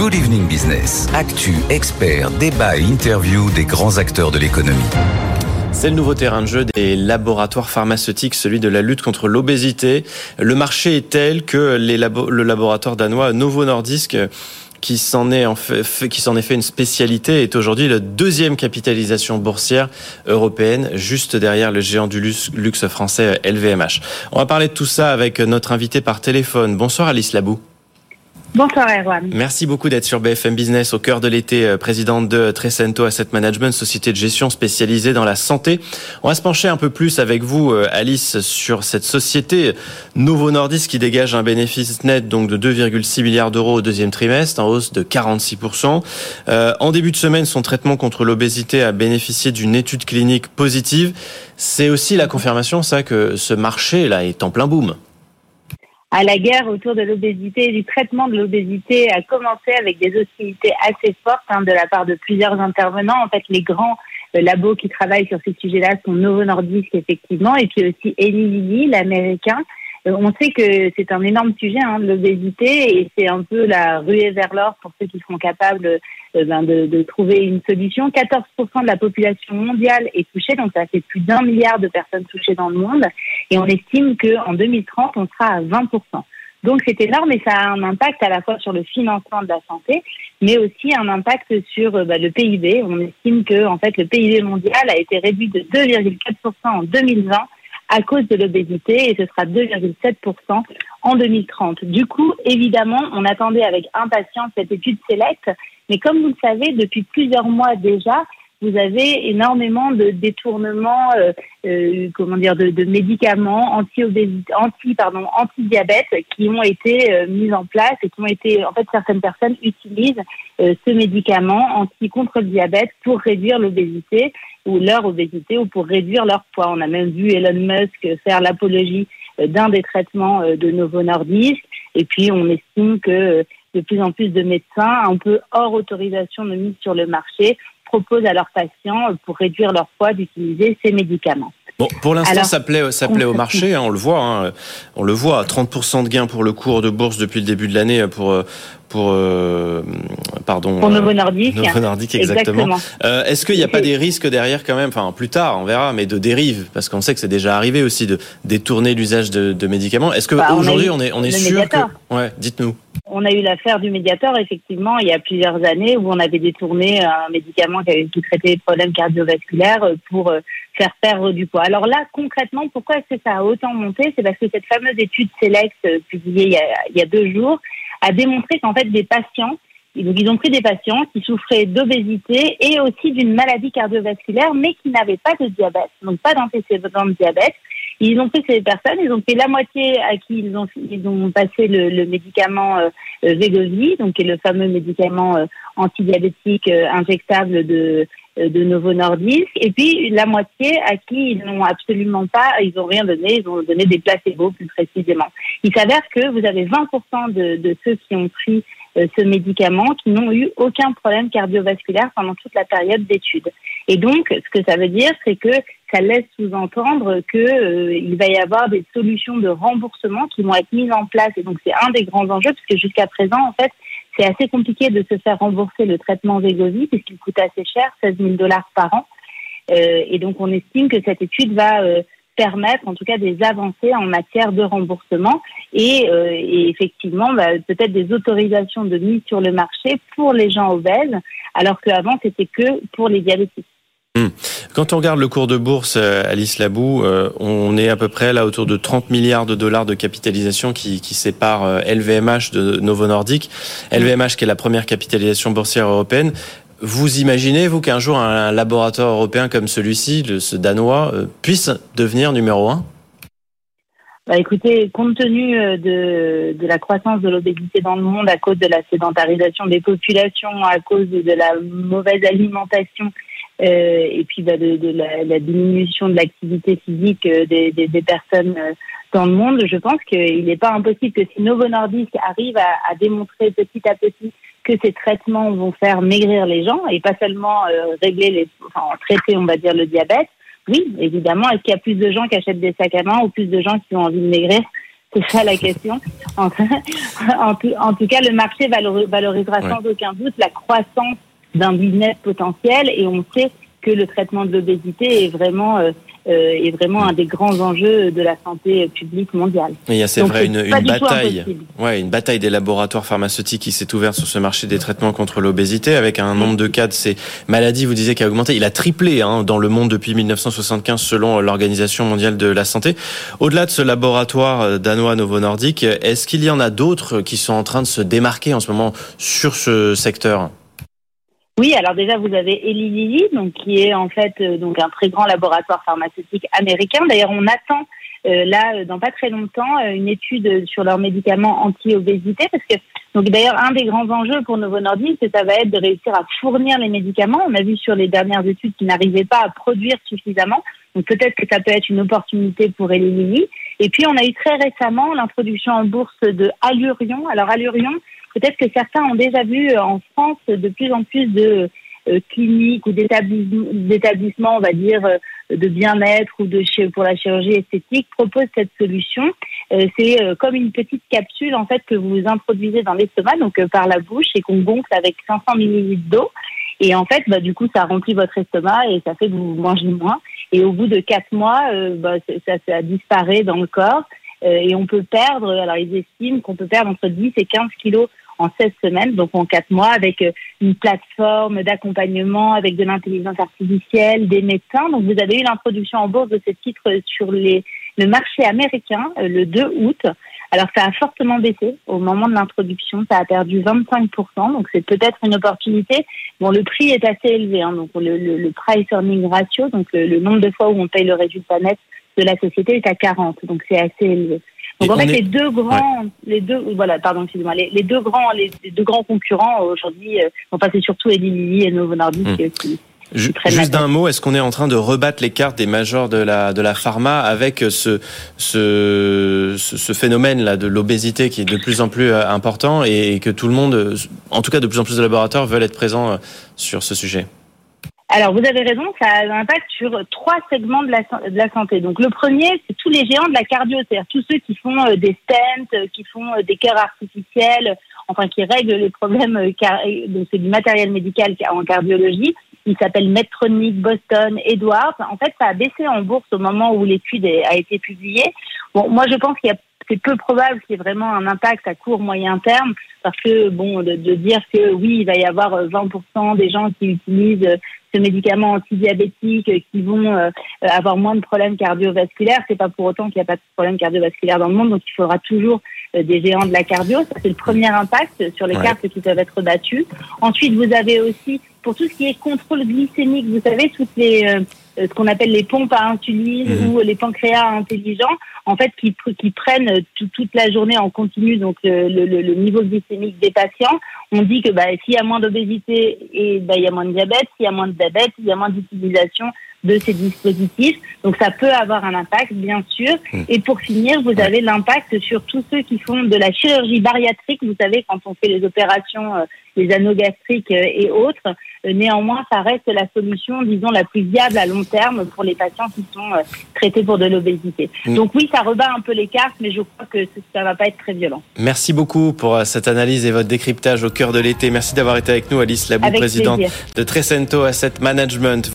Good Evening Business. Actu, experts, débat et interview des grands acteurs de l'économie. C'est le nouveau terrain de jeu des laboratoires pharmaceutiques, celui de la lutte contre l'obésité. Le marché est tel que le laboratoire danois Novo Nordisk qui s'en est, en fait, qui s'en est fait une spécialité, est aujourd'hui la deuxième capitalisation boursière européenne, juste derrière le géant du luxe français LVMH. On va parler de tout ça avec notre invité par téléphone. Bonsoir Alice Labou. Bonsoir Erwan. Merci beaucoup d'être sur BFM Business au cœur de l'été, euh, présidente de Trecento Asset Management, société de gestion spécialisée dans la santé. On va se pencher un peu plus avec vous, euh, Alice, sur cette société Novo Nordisk qui dégage un bénéfice net donc de 2,6 milliards d'euros au deuxième trimestre, en hausse de 46%. Euh, en début de semaine, son traitement contre l'obésité a bénéficié d'une étude clinique positive. C'est aussi la confirmation, ça, que ce marché là est en plein boom à la guerre autour de l'obésité et du traitement de l'obésité a commencé avec des hostilités assez fortes hein, de la part de plusieurs intervenants. En fait, les grands euh, labos qui travaillent sur ces sujets-là sont Novo Nordisk, effectivement, et puis aussi Eli Lilly, l'américain, on sait que c'est un énorme sujet, hein, l'obésité, et c'est un peu la ruée vers l'or pour ceux qui seront capables euh, ben, de, de, trouver une solution. 14% de la population mondiale est touchée, donc ça fait plus d'un milliard de personnes touchées dans le monde, et on estime qu'en 2030, on sera à 20%. Donc c'est énorme et ça a un impact à la fois sur le financement de la santé, mais aussi un impact sur euh, bah, le PIB. On estime que en fait le PIB mondial a été réduit de 2,4% en 2020 à cause de l'obésité et ce sera 2,7% en 2030. Du coup, évidemment, on attendait avec impatience cette étude SELECT, mais comme vous le savez, depuis plusieurs mois déjà, vous avez énormément de détournements, euh, euh, comment dire, de, de médicaments anti-obésité, anti, pardon, anti-diabète qui ont été euh, mis en place et qui ont été, en fait, certaines personnes utilisent euh, ce médicament anti contre le diabète pour réduire l'obésité ou leur obésité ou pour réduire leur poids. On a même vu Elon Musk faire l'apologie d'un des traitements de Novo Nordisk. Et puis, on estime que de plus en plus de médecins, un peu hors autorisation de mise sur le marché, proposent à leurs patients, pour réduire leur poids, d'utiliser ces médicaments. Bon, pour l'instant, ça plaît, ça plaît au marché, hein, on le voit. Hein, on le voit, 30% de gains pour le cours de bourse depuis le début de l'année pour pour euh, pardon pour Novo Nordisk. Novo Nordisk exactement. Euh, Est-ce qu'il n'y a pas des risques derrière quand même, enfin plus tard, on verra, mais de dérive, parce qu'on sait que c'est déjà arrivé aussi de détourner l'usage de, de, médicaments. Est-ce que bah, aujourd'hui on est on est sûr que ouais, dites-nous. On a eu l'affaire du médiateur, effectivement, il y a plusieurs années où on avait détourné un médicament qui, avait, qui traitait des problèmes cardiovasculaires pour euh, faire perdre du poids. Alors là, concrètement, pourquoi est-ce que ça a autant monté? C'est parce que cette fameuse étude Select euh, publiée il y a, il y a deux jours a démontré qu'en fait des patients, ils ont pris des patients qui souffraient d'obésité et aussi d'une maladie cardiovasculaire, mais qui n'avaient pas de diabète, donc pas d'antécédent de diabète. Ils ont pris ces personnes, ils ont pris la moitié à qui ils ont, ils ont passé le, le médicament euh, Vegovi, donc qui est le fameux médicament euh, antidiabétique euh, injectable de euh, de Novo Nordisk, et puis la moitié à qui ils n'ont absolument pas, ils n'ont rien donné, ils ont donné des placebos plus précisément. Il s'avère que vous avez 20% de, de ceux qui ont pris euh, ce médicament qui n'ont eu aucun problème cardiovasculaire pendant toute la période d'étude. Et donc, ce que ça veut dire, c'est que ça laisse sous-entendre qu'il euh, va y avoir des solutions de remboursement qui vont être mises en place. Et donc, c'est un des grands enjeux, parce que jusqu'à présent, en fait, c'est assez compliqué de se faire rembourser le traitement Vegovi puisqu'il coûte assez cher, 16 000 dollars par an. Euh, et donc on estime que cette étude va euh, permettre en tout cas des avancées en matière de remboursement et, et effectivement bah, peut-être des autorisations de mise sur le marché pour les gens obèses alors qu'avant c'était que pour les diabétiques. Hmm. Quand on regarde le cours de bourse, euh, Alice Labou, euh, on est à peu près là autour de 30 milliards de dollars de capitalisation qui, qui sépare LVMH euh, de Novo Nordisk. LVMH qui est la première capitalisation boursière européenne. Vous imaginez, vous, qu'un jour un laboratoire européen comme celui-ci, ce danois, puisse devenir numéro un? Bah écoutez, compte tenu de, de la croissance de l'obésité dans le monde à cause de la sédentarisation des populations, à cause de la mauvaise alimentation euh, et puis bah, de, de la, la, diminution de l'activité physique euh, des, des, des, personnes euh, dans le monde, je pense qu'il n'est pas impossible que si Novo Nordisk arrive à, à, démontrer petit à petit que ces traitements vont faire maigrir les gens et pas seulement régler les, enfin traiter, on va dire, le diabète. Oui, évidemment. Est-ce qu'il y a plus de gens qui achètent des sacs à main ou plus de gens qui ont envie de maigrir? C'est ça la question. En, tout, cas, le marché valorisera sans aucun doute la croissance d'un business potentiel et on sait que le traitement de l'obésité est vraiment euh, est vraiment un des grands enjeux de la santé publique mondiale. Il y a c'est vrai une, une bataille, ouais, une bataille des laboratoires pharmaceutiques qui s'est ouverte sur ce marché des traitements contre l'obésité avec un nombre de cas de ces maladies, vous disiez, qui a augmenté. Il a triplé hein, dans le monde depuis 1975 selon l'Organisation mondiale de la santé. Au-delà de ce laboratoire euh, danois Novo Nordisk, est-ce qu'il y en a d'autres qui sont en train de se démarquer en ce moment sur ce secteur? Oui, alors déjà vous avez Eli Lilly, donc qui est en fait euh, donc un très grand laboratoire pharmaceutique américain. D'ailleurs, on attend euh, là euh, dans pas très longtemps une étude sur leurs médicaments anti-obésité parce que donc d'ailleurs un des grands enjeux pour Novo Nordisk, c'est ça va être de réussir à fournir les médicaments. On a vu sur les dernières études qu'ils n'arrivaient pas à produire suffisamment. Donc peut-être que ça peut être une opportunité pour Eli Lilly. Et puis on a eu très récemment l'introduction en bourse de Allurion. Alors Allurion, Peut-être que certains ont déjà vu euh, en France de plus en plus de euh, cliniques ou d'établissements, on va dire, euh, de bien-être ou de pour la chirurgie esthétique proposent cette solution. c'est comme une petite capsule en fait que vous introduisez dans l'estomac, donc par la bouche, et qu'on gonfle avec 500 millilitres d'eau. Et en fait, bah, du coup, ça remplit votre estomac et ça fait que vous mangez moins. Et au bout de quatre mois, bah, ça, ça disparaît dans le corps. et on peut perdre, alors ils estiment qu'on peut perdre entre 10 et 15 kilos en 16 semaines, donc en 4 mois, avec euh, une plateforme d'accompagnement, avec de l'intelligence artificielle, des médecins. Donc vous avez eu l'introduction en bourse de ce titre sur les, le marché américain euh, le 2 août. Alors ça a fortement baissé au moment de l'introduction, ça a perdu 25%, donc c'est peut-être une opportunité. Bon, le prix est assez élevé, hein, donc le, le, price earning ratio, donc le, le nombre de fois où on paye le résultat net de la société est à 40, donc c'est assez élevé. Donc en fait, les deux grands, les deux, voilà, pardon, excusez-moi, les, deux grands, les, deux grands concurrents aujourd'hui, euh, enfin c'est surtout Eli Lilly et Novo Nordisk hmm. qui, Juste d'un mot, est-ce qu'on est en train de rebattre les cartes des majors de la de la pharma avec ce ce ce phénomène là de l'obésité qui est de plus en plus euh, important et que tout le monde, en tout cas de plus en plus de laboratoires veulent être présents euh, sur ce sujet? Alors, vous avez raison, ça a un impact sur trois segments de la, santé. Donc, le premier, c'est tous les géants de la cardio, c'est-à-dire tous ceux qui font euh, des stents, euh, qui font euh, des cœurs artificiels, enfin, qui règlent les problèmes, donc c'est du matériel médical en cardiologie. Il s'appelle Medtronic, Boston, Edwards. En fait, ça a baissé en bourse au moment où l'étude a été publiée. Bon, moi, je pense qu'il y a c'est peu probable qu'il y ait vraiment un impact à court moyen terme parce que bon de, dire que oui il va y avoir 20% des gens qui utilisent ce médicament antidiabétique qui vont euh, avoir moins de problèmes cardiovasculaires. C'est pas pour autant qu'il n'y a pas de problèmes cardiovasculaires dans le monde, donc il faudra toujours euh, des géants de la cardio. Ça, c'est le premier impact sur les cartes qui peuvent être battues. Ensuite, vous avez aussi, pour tout ce qui est contrôle glycémique, vous savez, toutes les, euh, ce qu'on appelle les pompes à insuline mhm. ou les pancréas intelligents, en fait, qui, qui prennent toute la journée en continu donc le, le, le, niveau glycémique des patients. On dit que bah, s'il y a moins d'obésité, et bah, il y a moins de diabète. S'il y a moins de diabète, il y a moins d'utilisation de ces dispositifs. Donc ça peut avoir un impact, bien sûr. Hmm. Et pour finir, vous avez l'impact sur tous ceux qui font de la chirurgie bariatrique. Vous savez, quand on fait les opérations, euh, les anneaux gastriques euh, et autres, euh, néanmoins, ça reste la solution, disons, la plus viable à long terme pour les patients qui sont traités pour de l'obésité. Hmm. Donc oui, ça rebat un peu les cartes, mais je crois que ça va pas être très violent. Merci beaucoup pour cette analyse et votre décryptage au cœur de l'été. Merci d'avoir été avec nous, Alice Labou, présidente de Trecento Asset Management.